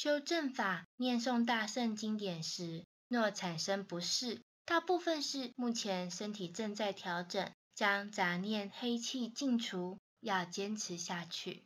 修正法念诵大圣经典时若产生不适大部分是目前身体正在调整将杂念黑气净除要坚持下去。